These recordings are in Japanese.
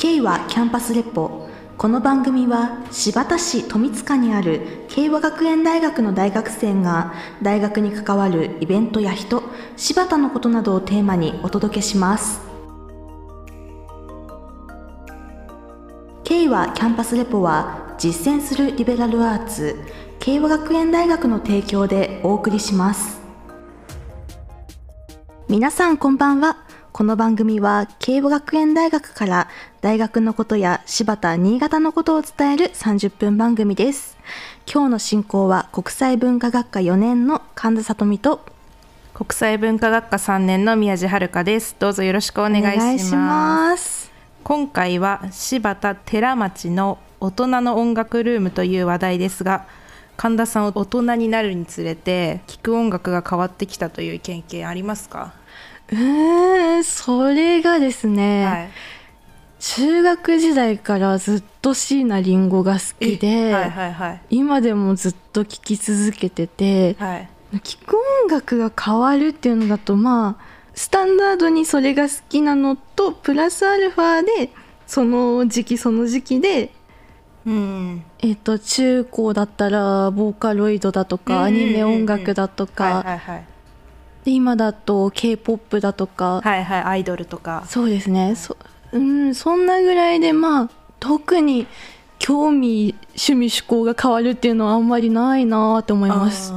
K はキャンパスレポ。この番組は新発田市富塚にある慶和学園大学の大学生が大学に関わるイベントや人柴田のことなどをテーマにお届けします。K はキャンパスレポは実践するリベラルアーツ慶和学園大学の提供でお送りします。皆さんこんばんは。この番組は慶和学園大学から大学のことや柴田、新潟のことを伝える30分番組です。今日の進行は国際文化学科4年の神田里美と国際文化学科3年の宮地遥です。どうぞよろしくお願いします今回は柴田寺町の大人の音楽ルームという話題ですが神田さん大人になるにつれて聴く音楽が変わってきたという経験ありますか？うんそれがですね、はい、中学時代からずっと椎名林檎が好きで、はいはいはい、今でもずっと聴き続けてて、はい、聴く音楽が変わるっていうのだとまあスタンダードにそれが好きなのとプラスアルファでその時期その時期で、うん、えっ、と中高だったらボーカロイドだとか、アニメ音楽だとか、で今だと k p o p だとかはいはいアイドルとか。そうですね。そ,、うん、そんなぐらいでまあ特に興味趣味趣向が変わるっていうのはあんまりないなと思います。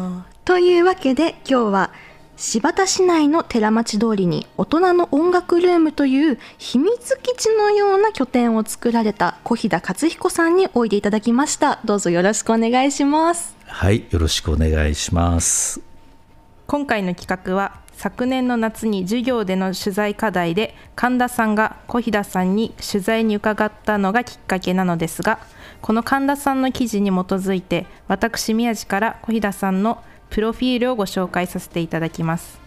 というわけで今日は新田市内の寺町通りに大人の音楽ルームという秘密基地のような拠点を作られた小日田克彦さんにおいでいただきました。どうぞよろしくお願いします。はいよろしくお願いします今回の企画は昨年の夏に授業での取材課題で神田さんが小日田さんに取材に伺ったのがきっかけなのですがこの神田さんの記事に基づいて私宮地から小日田さんのプロフィールをご紹介させていただきます。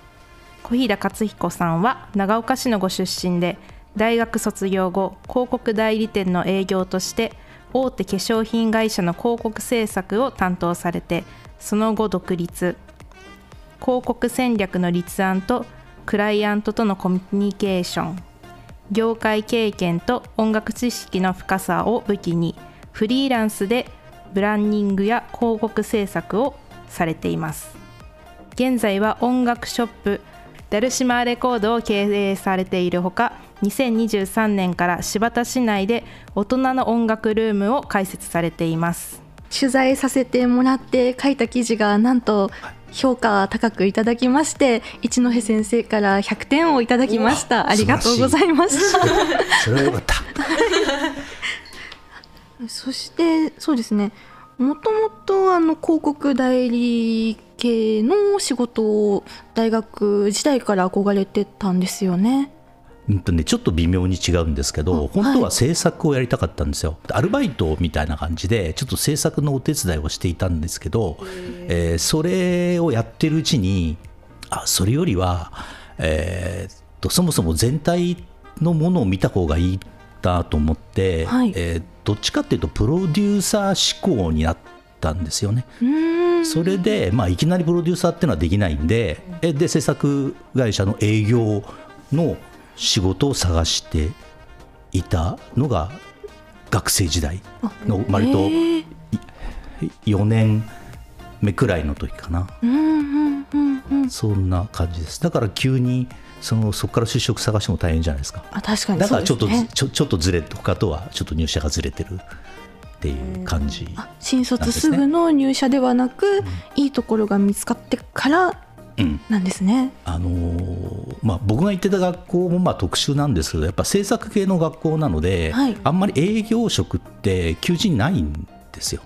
小日田克彦さんは長岡市のご出身で大学卒業後広告代理店の営業として大手化粧品会社の広告制作を担当されてその後独立。広告戦略の立案とクライアントとのコミュニケーション業界経験と音楽知識の深さを武器にフリーランスでブランディングや広告制作をされています。現在は音楽ショップダルシマーレコードを経営されているほか2023年から新田市内で大人の音楽ルームを開設されています。取材させてもらって書いた記事がなんと評価高くいただきまして一戸先生から100点をいただきました。ありがとうございます。それはよかった。そしてそうですね。もともとあの広告代理系の仕事を大学時代から憧れてたんですよね。うんとね、ちょっと微妙に違うんですけど、本当は制作をやりたかったんですよ、アルバイトみたいな感じで、ちょっと制作のお手伝いをしていたんですけど、えー、それをやってるうちに、あそれよりは、えー、っとそもそも全体のものを見た方がいいなと思って、はい、えー、どっちかっていうと、プロデューサー志向になったんですよね。それで、まあ、いきなりプロデューサーっていうのはできないんで、で制作会社の営業の仕事を探していたのが学生時代の割と4年目くらいの時かな、そんな感じです。だから急にそのそこから就職探しても大変じゃないですか。あ確かにだからちょっと、ね、ちょちょっとずれ他とはちょっと入社がずれてるっていう感じ、ね、新卒すぐの入社ではなく、うん、いいところが見つかってからなんですね、うん、あのー、まあ、僕が行ってた学校もまあ特殊なんですけどやっぱ制作系の学校なので、はい、あんまり営業職って求人ないんですよ。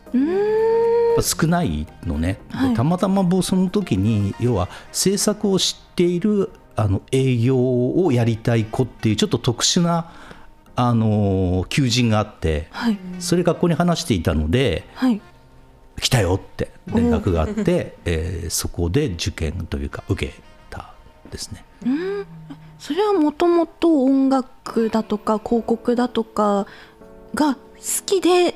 少ないのね、はい、たまたま僕その時に要は制作を知っているあの営業をやりたい子っていうちょっと特殊なあの求人があって、はい、それ学校に話していたので、はい、来たよって連絡があって、えー、そこで受験というか受けたですね。うん。それはもともと音楽だとか広告だとかが好きで？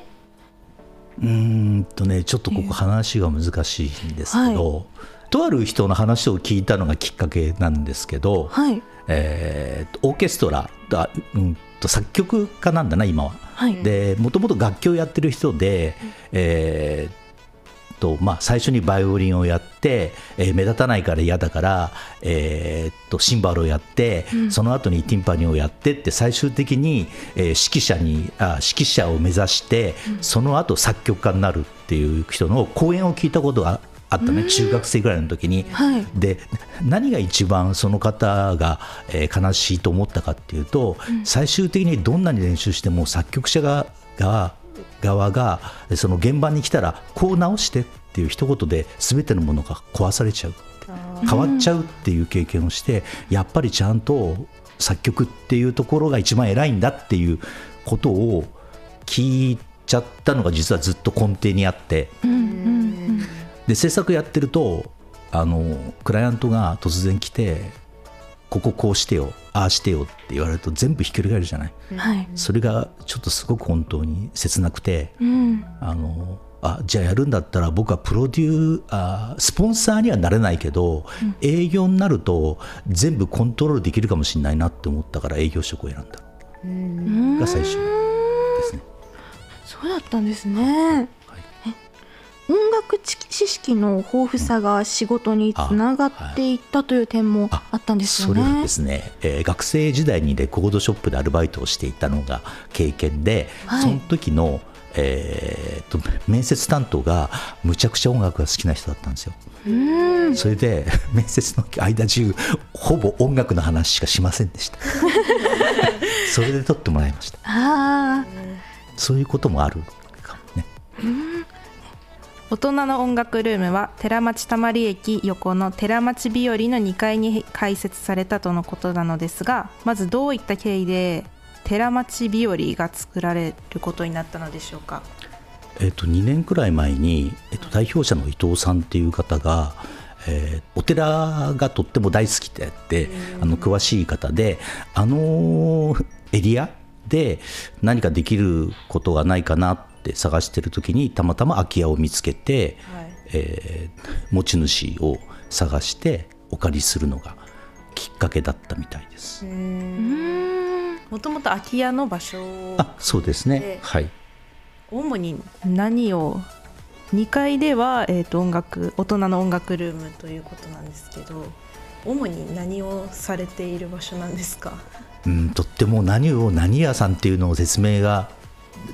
うんとねちょっとここ話が難しいんですけど、はい、とある人の話を聞いたのがきっかけなんですけど、はい、えー、オーケストラだ、うん、と作曲家なんだな今は。はい、でもともと楽器をやってる人で、えーとまあ、最初にバイオリンをやって、えー、目立たないから嫌だから、えー、とシンバルをやって、うん、その後にティンパニーをやってって最終的に、えー、指揮者にあ指揮者を目指して、うん、その後作曲家になるっていう人の講演を聞いたことがあったね、中学生ぐらいの時に、はい、で何が一番その方が、えー、悲しいと思ったかっていうと、うん、最終的にどんなに練習しても作曲者がが側がその現場に来たらこう直してっていう一言で全てのものが壊されちゃう。変わっちゃうっていう経験をしてやっぱりちゃんと作曲っていうところが一番偉いんだっていうことを聞いちゃったのが実はずっと根底にあって、で制作やってるとあのクライアントが突然来てこここうしてよああしてよって言われると全部ひっくり返るじゃない、はい、それがちょっとすごく本当に切なくて、うん、あのあじゃあやるんだったら僕はプロデューあスポンサーにはなれないけど、うん、営業になると全部コントロールできるかもしれないなって思ったから営業職を選んだ。が最初ですね。そうだったんですね。音楽知識の豊富さが仕事につながっていったという点もあったんですよね。それはですね、えー、学生時代にレコードショップでアルバイトをしていたのが経験で、はい、その時のえーと、面接担当がむちゃくちゃ音楽が好きな人だったんですよ。それで 面接の間中ほぼ音楽の話しかしませんでした。それで取ってもらいました。そういうこともあるかもね。大人の音楽ルームは寺町たまり駅横の寺町日和の2階に開設されたとのことなのですがまずどういった経緯で寺町日和が作られることになったのでしょうか？えっと、2年くらい前に、えっと、代表者の伊藤さんっていう方が、えー、お寺がとっても大好きであってあの詳しい方であのエリアで何かできることがないかなって探してる時にたまたま空き家を見つけて、はい、えー、持ち主を探してお借りするのがきっかけだったみたいです。もともと空き家の場所あそうですね。はい。主に何を2階では、えーと、音楽大人の音楽ルームということなんですけど主に何をされている場所なんですか？うんとっても何を何屋さんっていうのを説明が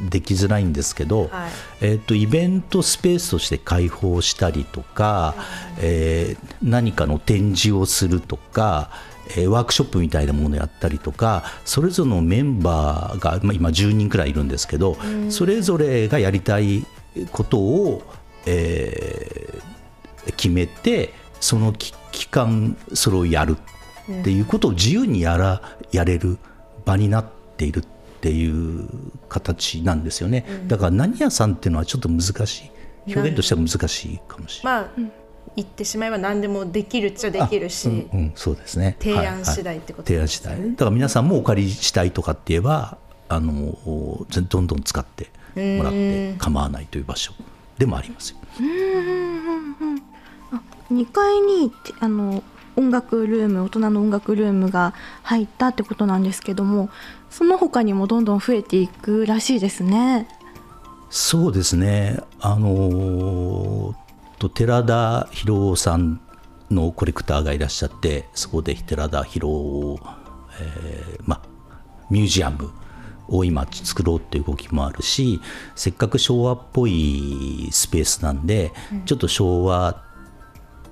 できづらいんですけど、はい、えーと、イベントスペースとして開放したりとか、えー、何かの展示をするとか、えー、ワークショップみたいなものをやったりとかそれぞれのメンバーが、まあ、今10人くらいいるんですけど、それぞれがやりたいことを、えー、決めてその期間それをやるっていうことを自由にやらやれる場になっている。っていう形なんですよね、だから何屋さんっていうのはちょっと難しい。表現としては難しいかもしれない。まあ言ってしまえば何でもできるっちゃできるし、うんうん、そうですね。提案次第ってこと、ね。はいはい、提案次第。だから皆さんもお借りしたいとかって言えばあのどんどん使ってもらって構わないという場所でもありますよ。あ2階にあの音楽ルーム大人の音楽ルームが入ったってことなんですけどもその他にもどんどん増えていくらしいですね。そうですねあのと寺田博さんのコレクターがいらっしゃってそこで寺田博、えー、まミュージアムを今作ろうっていう動きもあるしせっかく昭和っぽいスペースなんで、うん、ちょっと昭和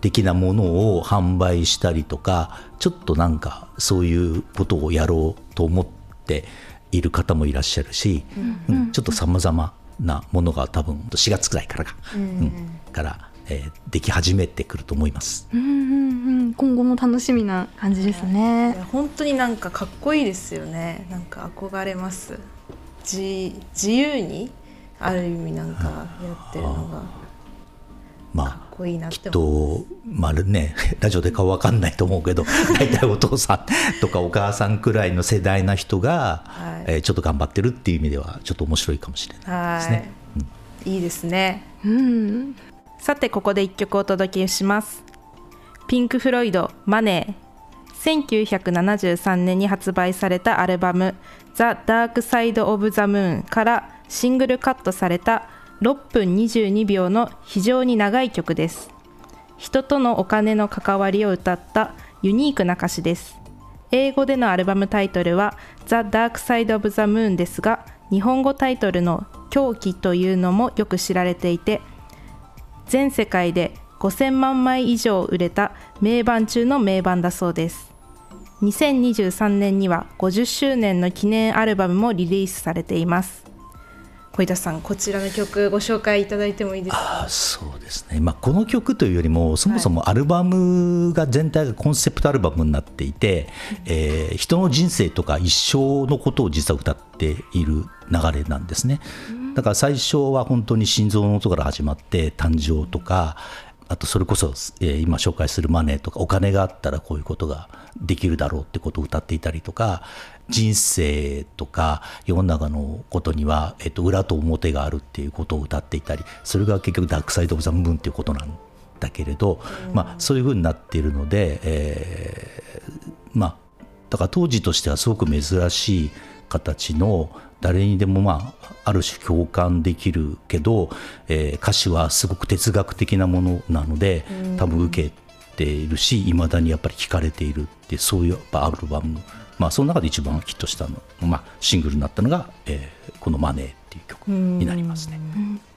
的なものを販売したりとかちょっとなんかそういうことをやろうと思っている方もいらっしゃるし、うん、うん、ちょっとさまざまなものが多分4月くらいからか、うん、うん、からえー、でき始めてくると思います。うんうんうん、今後も楽しみな感じですね。本当になんかかっこいいですよね。なんか憧れます。自自由にある意味なんかやってるのが。まあ、いいきっと、まあね、ラジオで顔わかんないと思うけど大体お父さんとかお母さんくらいの世代な人が、はい、えー、ちょっと頑張ってるっていう意味ではちょっと面白いかもしれないですね。うん、いいですね、うん。さてここで1曲お届けします。ピンク・フロイド「マネー」1973年に発売されたアルバム「ザ・ダーク・サイド・オブ・ザ・ムーン」からシングルカットされた6分22秒の非常に長い曲です。人とのお金の関わりを歌ったユニークな歌詞です。英語でのアルバムタイトルは「ザ・ダーク・サイド・オブ・ザ・ムーン」ですが日本語タイトルの「狂気」というのもよく知られていて全世界で5000万枚以上売れた名盤中の名盤だそうです。2023年には50周年の記念アルバムもリリースされています。小田さんこちらの曲ご紹介いただいてもいいですか？そうですね、まあ、この曲というよりもそもそもアルバムが全体がコンセプトアルバムになっていて、はい、えー、人の人生とか一生のことを実は歌っている流れなんですね。だから最初は本当に心臓の音から始まって誕生とかあとそれこそ、えー、今紹介するマネーとかお金があったらこういうことができるだろうってことを歌っていたりとか人生とか世の中のことには、えっと、裏と表があるっていうことを歌っていたりそれが結局ダークサイド・オブ・ザ・ムーンっていうことなんだけれど、まあ、そういうふうになっているので、えー、まあだから当時としてはすごく珍しい形の誰にでもまあある種共感できるけど、えー、歌詞はすごく哲学的なものなので多分受けているしいまだにやっぱり聴かれているってそういうアルバム、まあ、その中で一番ヒットしたの、まあ、シングルになったのが、えー、この「マネー」っていう曲になりますね。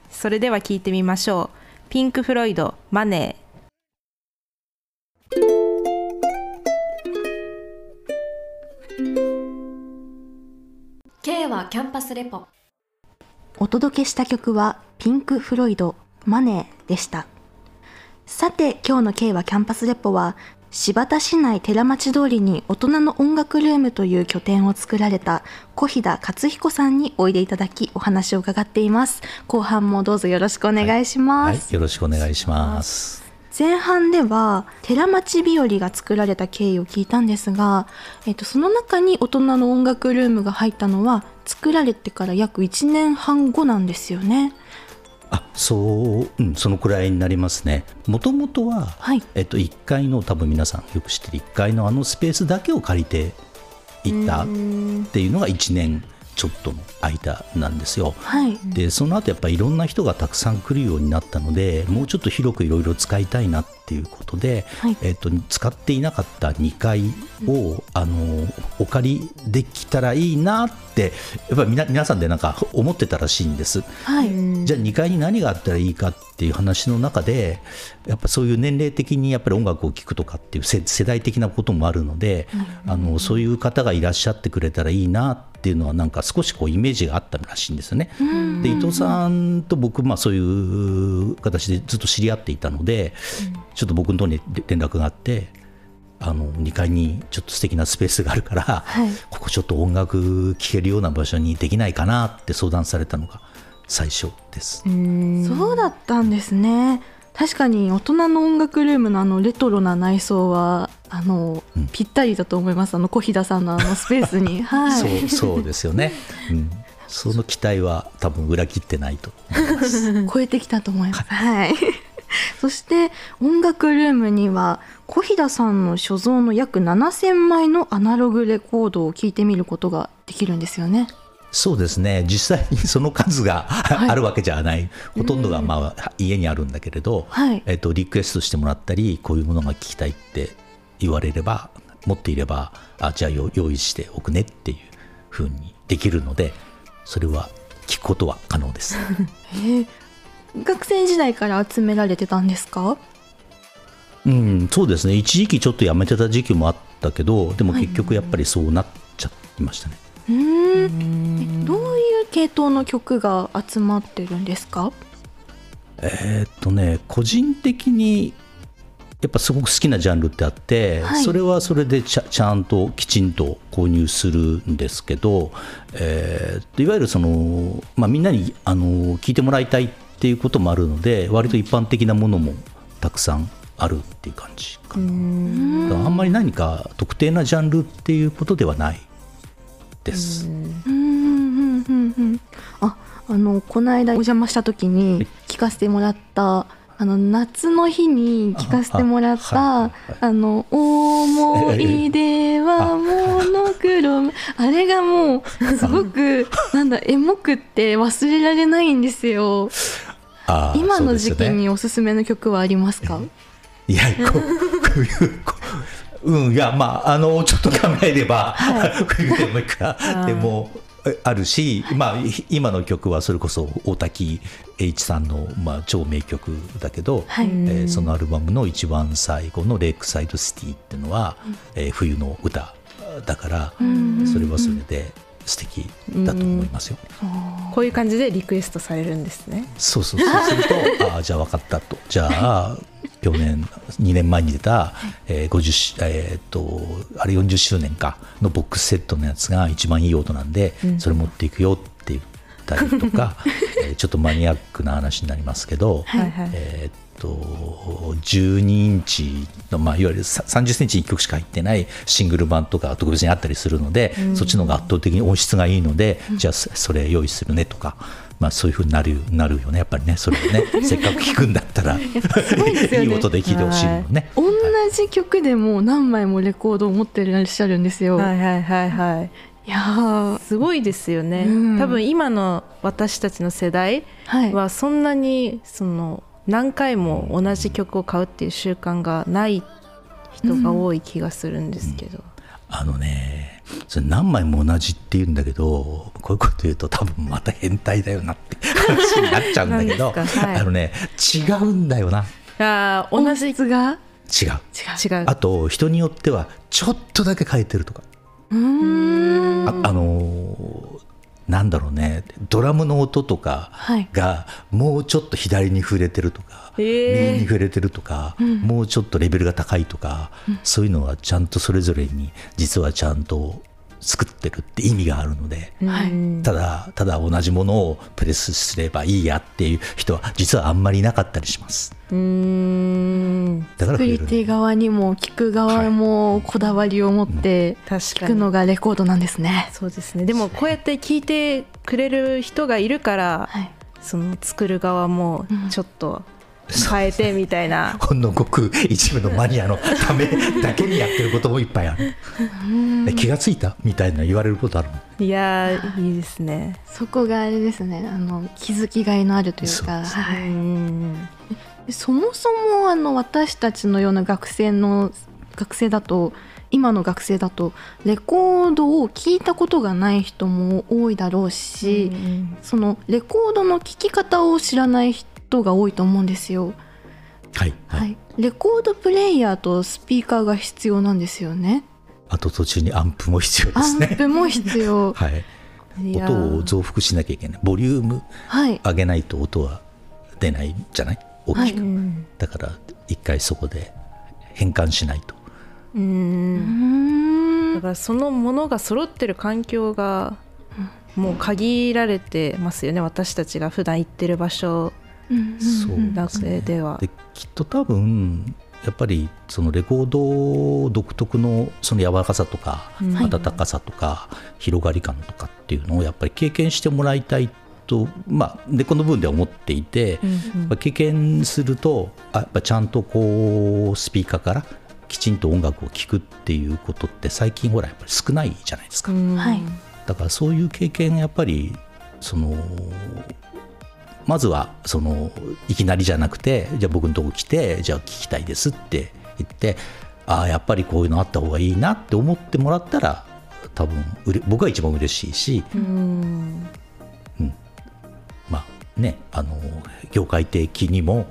それでは聴いてみましょう。ピンク・フロイド「マネー」K はキャンパスレポお届けした曲はピンク・フロイド「マネー」でしたさて今日の K はキャンパスレポは柴田市内寺町通りに大人の音楽ルームという拠点を作られた小飛田勝彦さんにおいでいただきお話を伺っています。後半もどうぞよろしくお願いします、はい。はい、よろしくお願いします。前半では寺町日和が作られた経緯を聞いたんですが、えっと、その中に大人の音楽ルームが入ったのは作られてから約1年半後なんですよね。あそう、うん、そのくらいになりますね。もともとは、はい、えっと、1階の多分皆さんよく知ってる1階のあのスペースだけを借りていったっていうのが1年ちょっとの間なんですよ。はい、でその後やっぱりいろんな人がたくさん来るようになったのでもうちょっと広くいろいろ使いたいなっていうことで、はい、えーと、使っていなかった2階を、あのお借りできたらいいなってやっぱり皆皆さんでなんか思ってたらしいんです。はい、じゃあ2階に何があったらいいかっていう話の中でやっぱそういう年齢的にやっぱり音楽を聴くとかっていう世代的なこともあるので、あのそういう方がいらっしゃってくれたらいいなってっていうのはなんか少しこうイメージがあったらしいんですよね。で伊藤さんと僕、まあ、そういう形でずっと知り合っていたので、ちょっと僕のところに連絡があって。あの2階にちょっと素敵なスペースがあるから、はい、ここちょっと音楽聴けるような場所にできないかなって相談されたのが最初です。そうだったんですね。確かに大人の音楽ルームのあのレトロな内装はあの、うん、ぴったりだと思います。あの小飛田さんのあのスペースに、はい、そうそうですよね、うん、その期待は多分裏切ってないと 超えてきたと思います、はい、そして音楽ルームには小飛田さんの所蔵の約7000枚のアナログレコードを聴いてみることができるんですよね。そうですね。実際にその数が、はい、あるわけじゃない。ほとんどが、まあ、家にあるんだけれど、はい、えっと、リクエストしてもらったりこういうものが聞きたいって言われれば持っていればあじゃあ用意しておくねっていうふうにできるのでそれは聞くことは可能です。えー、学生時代から集められてたんですか？うん、そうですね。一時期ちょっとやめてた時期もあったけどでも結局やっぱりそうなっちゃいましたね。うん。どういう系統の曲が集まってるんですか？えー、っとね個人的にやっぱすごく好きなジャンルってあって、はい、それはそれでちゃちゃんときちんと購入するんですけど、えー、いわゆるその、まあ、みんなにあの聞いてもらいたいっていうこともあるので割と一般的なものもたくさんあるっていう感じかな。あんまり何か特定なジャンルっていうことではないです。ああのこの間お邪魔した時に聞かせてもらったあの夏の日に聞かせてもらった「あの思い出はモノクロム」あれがもうすごく なんだエモくって忘れられないんですよ。今の時期におすすめの曲はありますか？いやこううん、いやまああのちょっと考えれば、はい、冬でもいいかでもあるし、まあ、今の曲はそれこそ大滝栄一さんの、まあ、超名曲だけど、はい、えー、そのアルバムの一番最後の「レイクサイドシティ」っていうのは、うん、えー、冬の歌だから、それはそれで素敵だと思いますよ、こういう感じでリクエストされるんですね。そうそうそう。すると ああじゃあ分かったと。じゃあ去年2年前に出た、えー、50えー、っとあれ40周年かのボックスセットのやつが一番いい音なんで、うん、それ持っていくよって言ったりとか、えー、ちょっとマニアックな話になりますけど、はいはい、えー、っと12インチの、まあ、いわゆる30センチ1曲しか入ってないシングル版とか特別にあったりするので、うん、そっちの方が圧倒的に音質がいいので、うん、じゃあそれ用意するねとか。まあ、そういうふうになるなるよねやっぱりねそれをね。せっかく聞くんだったらいい音で聞いてほしいもんね、はい、同じ曲でも何枚もレコードを持ってらっしゃるんですよ。はいはいはいはい。いやすごいですよね、うん、多分今の私たちの世代はそんなにその何回も同じ曲を買うっていう習慣がない人が多い気がするんですけど、うん、あのねそれ何枚も同じって言うんだけどこういうこと言うと多分また変態だよなって 話になっちゃうんだけど、はい、あのね違うんだよな。あ同じが？違う。違う。あと人によってはちょっとだけ変えてるとか。うん。ああのなんだろうね。ドラムの音とかがもうちょっと左に触れてるとか、はい、右に触れてるとか、えー、もうちょっとレベルが高いとか、うん、そういうのはちゃんとそれぞれに実はちゃんと作ってるって意味があるので、はい、ただただ同じものをプレスすればいいやっていう人は実はあんまりいなかったりします。うん。だから作り手側にも聞く側もこだわりを持って聞くのがレコードなんですね。はい。そうですね。でもこうやって聞いてくれる人がいるから、はい、その作る側もちょっと変えてみたいな。ほんのごく一部のマニアのためだけにやってることもいっぱいある。気が付いたみたいな言われることあるいやいいですね。そこがあれですね。あの気づきがいのあるというか。はい。そもそもあの私たちのような学生の学生だと今の学生だとレコードを聴いたことがない人も多いだろうし、うんうん、そのレコードの聴き方を知らない人人が多いと思うんですよ。はい、はい、はい、レコードプレーヤーとスピーカーが必要なんですよね。あと途中にアンプも必要ですね。アンプも必要。はい。音を増幅しなきゃいけない。ボリューム上げないと音は出ないじゃない？大きく。はい、だから一回そこで変換しないと。うんだからそのものが揃ってる環境がもう限られてますよね私たちが普段行ってる場所そう学生では。できっと多分やっぱりそのレコード独特のその柔らかさとか温かさとか広がり感とかっていうのをやっぱり経験してもらいたいと、まあ、でこの部分では思っていて、経験するとやっぱちゃんとこうスピーカーからきちんと音楽を聴くっていうことって最近ほらやっぱり少ないじゃないですか。だからそういう経験やっぱりそのまずはそのいきなりじゃなくてじゃあ僕のとこ来てじゃあ聞きたいですって言ってああやっぱりこういうのあった方がいいなって思ってもらったら多分うれ僕は一番嬉しいし、うん、うん、まあねあの業界的にも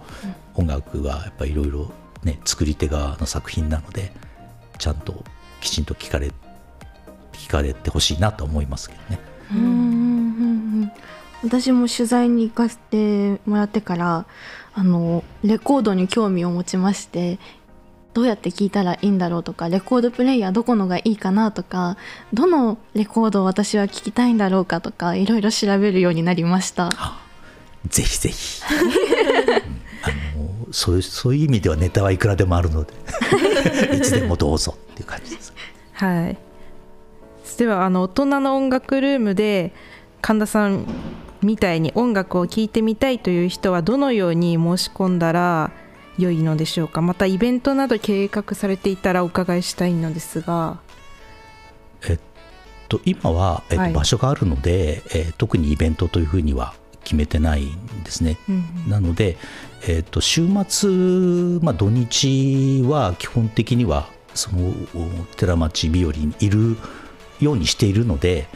音楽はやっぱりいろいろね作り手側の作品なのでちゃんときちんと聞かれ聞かれてほしいなと思いますけどね。うん私も取材に行かせてもらってからあのレコードに興味を持ちましてどうやって聴いたらいいんだろうとかレコードプレイヤーどこのがいいかなとかどのレコードを私は聴きたいんだろうかとかいろいろ調べるようになりました。ぜひぜひ あのそういうそういう意味ではネタはいくらでもあるので いつでもどうぞっていう感じです。はいではあの大人の音楽ルームで神田さんみたいに音楽を聴いてみたいという人はどのように申し込んだら良いのでしょうか。またイベントなど計画されていたらお伺いしたいのですが。えっと今は、えっと、場所があるので、えー、特にイベントというふうには決めてないんですね、うんうん、なので、えーと、週末、まあ、土日は基本的にはその寺町日和にいるようにしているので、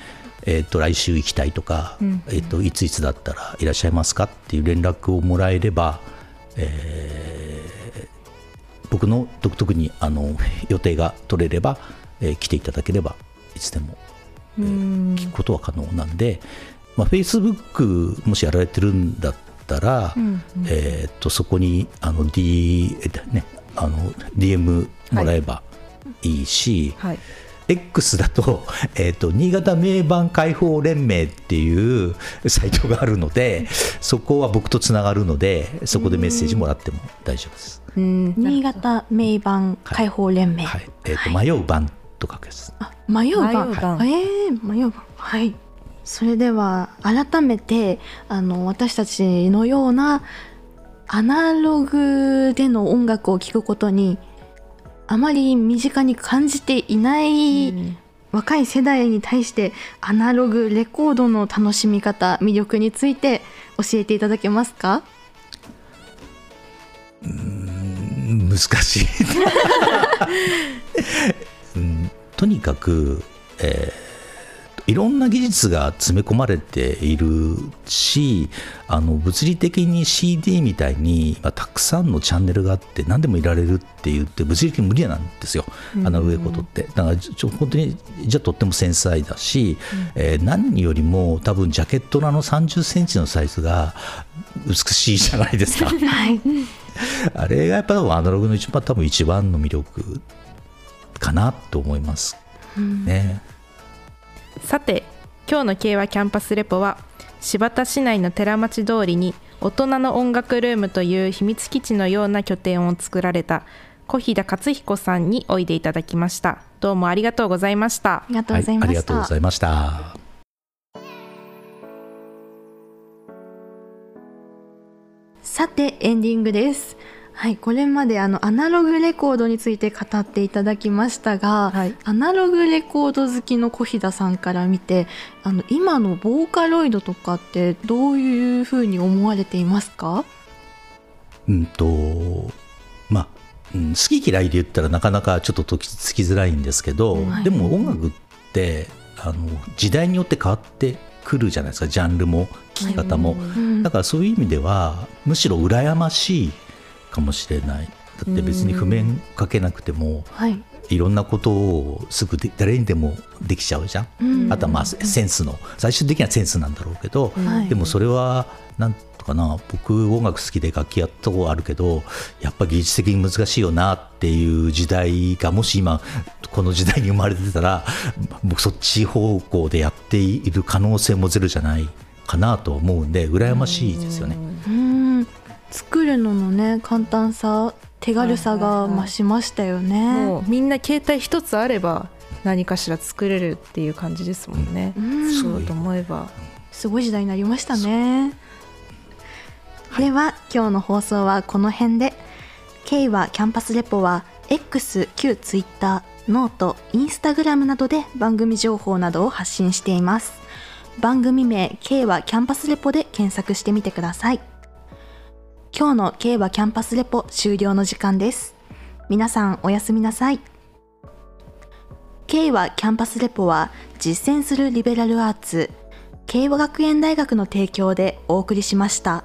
えーと、来週行きたいとか、えーと、いついつだったらいらっしゃいますかっていう連絡をもらえれば、えー、僕の特にあの予定が取れれば、えー、来ていただければいつでも、えー、聞くことは可能なんで、まあ、Facebook もしやられてるんだったら、うんうん、えー、とそこにあの、D ね、あの DM もらえばいいし、はい、X だと, えーと、新潟名盤解放連盟っていうサイトがあるので そこは僕とつながるのでそこでメッセージもらっても大丈夫です。新潟名盤解放連盟、はい、はい、えーと、迷う番と書くやつ。迷う番、えー、迷う番はい。それでは改めてあの私たちのようなアナログでの音楽を聴くことにあまり身近に感じていない若い世代に対してアナログレコードの楽しみ方魅力について教えていただけますか？うん難しい うん、とにかく、えーいろんな技術が詰め込まれているしあの物理的に CD みたいに、まあ、たくさんのチャンネルがあって何でもいられるって言って物理的に無理なんですよアナログレコードって。だからちょ本当にじゃとっても繊細だし、うん、えー、何よりも多分ジャケットのあの30センチのサイズが美しいじゃないですか。はい、あれがやっぱアナログの一番多分一番の魅力かなと思いますね。うんさて今日の慶和キャンパスレポは新発田市内の寺町通りに大人の音楽ルームという秘密基地のような拠点を作られた小飛田克彦さんにおいでいただきました。どうもありがとうございました。ありがとうございました、はい、ありがとうございました。さてエンディングですはい、これまであのアナログレコードについて語っていただきましたが、はい、アナログレコード好きの小飛田さんから見てあの今のボーカロイドとかってどういうふうに思われていますか？うんとまあ、うん、好き嫌いで言ったらなかなかちょっとときつきづらいんですけど、はい、でも音楽ってあの時代によって変わってくるじゃないですか。ジャンルも聴き方も、だからそういう意味ではむしろ羨ましいかもしれない。だって別に譜面かけなくても、はい、いろんなことをすぐ誰にでもできちゃうじゃん、うん、あとはまあセンスの。最終的にはセンスなんだろうけど、はい、でもそれはなんとかな僕音楽好きで楽器やったことあるけどやっぱ技術的に難しいよなっていう時代がもし今この時代に生まれてたら僕そっち方向でやっている可能性もゼロじゃないかなと思うんで羨ましいですよね。うん作るののね簡単さ手軽さが増しましたよね、はいはいはい、もうみんな携帯一つあれば何かしら作れるっていう感じですもんね、うん、そうと思えば。すごい時代になりましたね。では今日の放送はこの辺で。敬和キャンパスレポは X 旧 Twitter note インスタグラムなどで番組情報などを発信しています。番組名 K はキャンパスレポで検索してみてください今日の敬和キャンパスレポ終了の時間です。皆さんおやすみなさい。敬和キャンパスレポは実践するリベラルアーツ、敬和学園大学の提供でお送りしました。